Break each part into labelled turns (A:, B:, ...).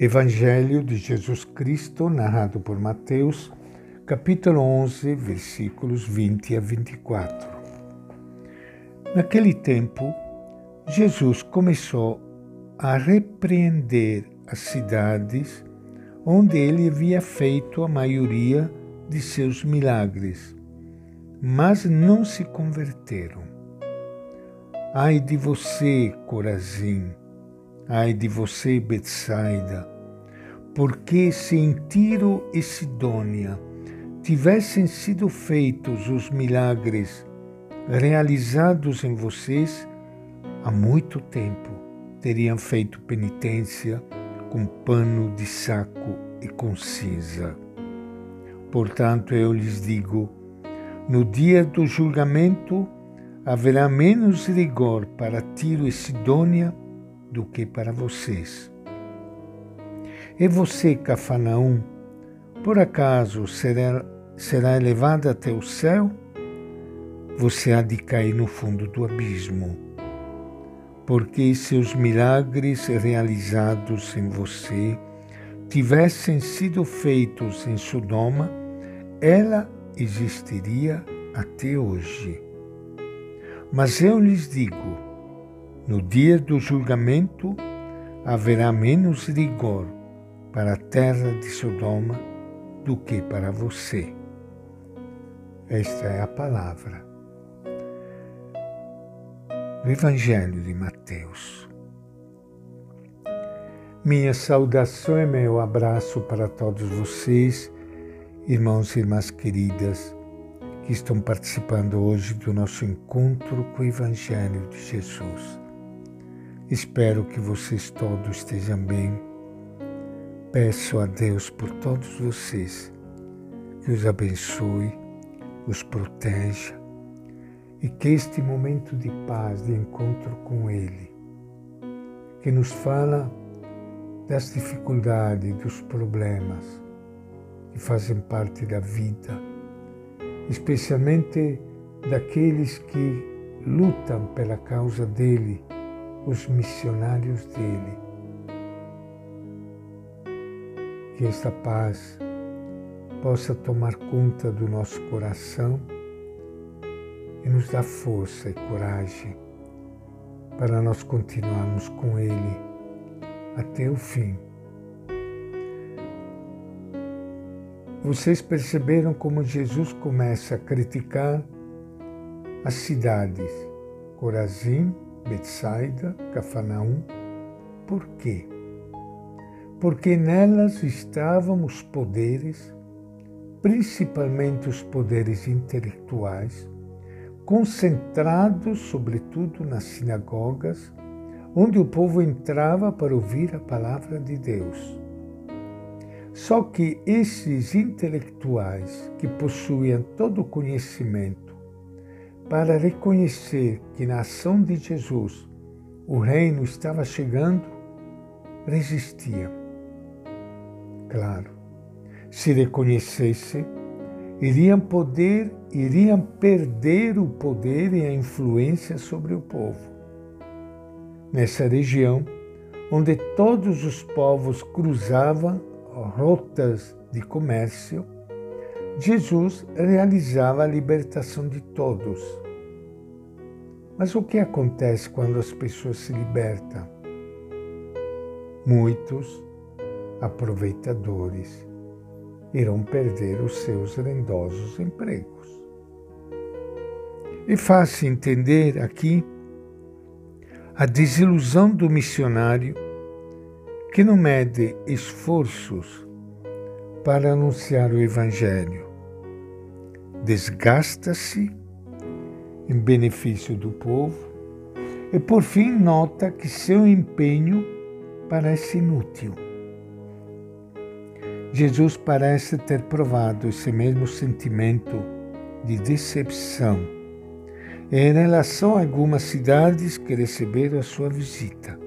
A: Evangelho de Jesus Cristo, narrado por Mateus, capítulo 11, versículos 20 a 24. Naquele tempo, Jesus começou a repreender as cidades onde ele havia feito a maioria de seus milagres, mas não se converteram. Ai de você, Corazim! Ai de você, Betsaida, porque se em Tiro e Sidônia tivessem sido feitos os milagres realizados em vocês, há muito tempo teriam feito penitência com pano de saco e com cinza. Portanto, eu lhes digo: no dia do julgamento haverá menos rigor para Tiro e Sidônia do que para vocês. E você, Cafarnaum, por acaso será, será elevado até o céu? Você há de cair no fundo do abismo, porque se os milagres realizados em você tivessem sido feitos em Sodoma, ela existiria até hoje. Mas eu lhes digo, no dia do julgamento haverá menos rigor para a terra de Sodoma do que para você. Esta é a palavra do Evangelho de Mateus. Minha saudação e meu abraço para todos vocês, irmãos e irmãs queridas, que estão participando hoje do nosso encontro com o Evangelho de Jesus. Espero que vocês todos estejam bem. Peço a Deus por todos vocês que os abençoe, os proteja e que este momento de paz, de encontro com Ele, que nos fala das dificuldades, dos problemas que fazem parte da vida, especialmente daqueles que lutam pela causa dele os missionários dele. Que esta paz possa tomar conta do nosso coração e nos dar força e coragem para nós continuarmos com Ele até o fim. Vocês perceberam como Jesus começa a criticar as cidades Corazim, Betsaida, Cafarnaum. Por quê? Porque nelas estavam os poderes, principalmente os poderes intelectuais, concentrados sobretudo nas sinagogas, onde o povo entrava para ouvir a palavra de Deus. Só que esses intelectuais que possuíam todo o conhecimento para reconhecer que na ação de Jesus o reino estava chegando, resistia. Claro, se reconhecesse, iriam poder, iriam perder o poder e a influência sobre o povo. Nessa região, onde todos os povos cruzavam rotas de comércio, Jesus realizava a libertação de todos. Mas o que acontece quando as pessoas se libertam? Muitos aproveitadores irão perder os seus rendosos empregos. E faz-se entender aqui a desilusão do missionário que não mede esforços para anunciar o Evangelho desgasta-se em benefício do povo e, por fim, nota que seu empenho parece inútil. Jesus parece ter provado esse mesmo sentimento de decepção em relação a algumas cidades que receberam a sua visita.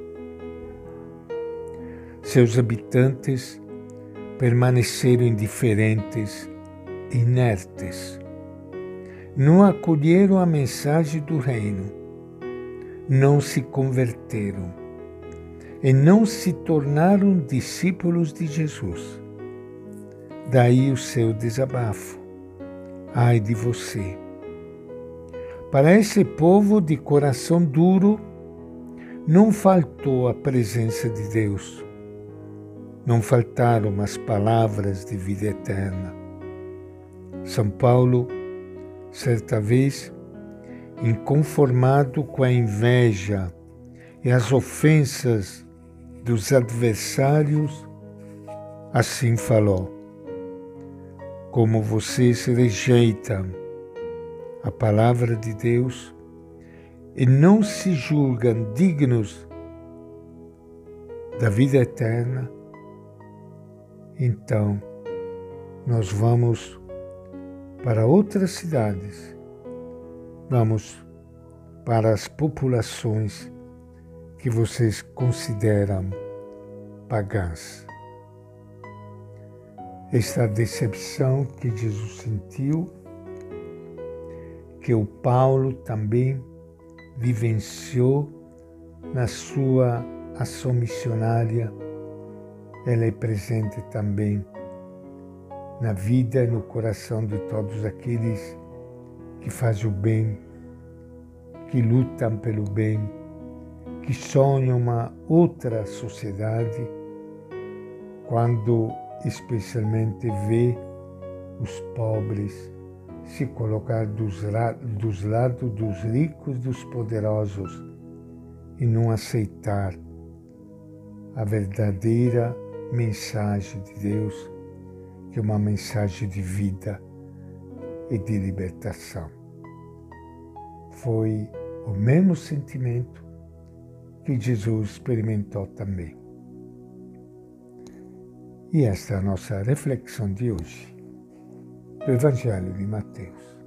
A: Seus habitantes permaneceram indiferentes inertes não acolheram a mensagem do reino, não se converteram. e não se tornaram discípulos de Jesus. Daí o seu desabafo. Ai de você. Para esse povo de coração duro, não faltou a presença de Deus. Não faltaram as palavras de vida eterna. São Paulo, certa vez, inconformado com a inveja e as ofensas dos adversários, assim falou: Como vocês rejeitam a palavra de Deus e não se julgam dignos da vida eterna, então nós vamos para outras cidades, vamos para as populações que vocês consideram pagãs. Esta decepção que Jesus sentiu, que o Paulo também vivenciou na sua ação missionária, ela é presente também na vida e no coração de todos aqueles que fazem o bem, que lutam pelo bem que sonham uma outra sociedade quando especialmente vê os pobres se colocar dos, dos lados dos ricos, dos poderosos e não aceitar a verdadeira mensagem de Deus, é uma mensagem de vida e de libertação. Foi o mesmo sentimento que Jesus experimentou também. E esta é a nossa reflexão de hoje do Evangelho de Mateus.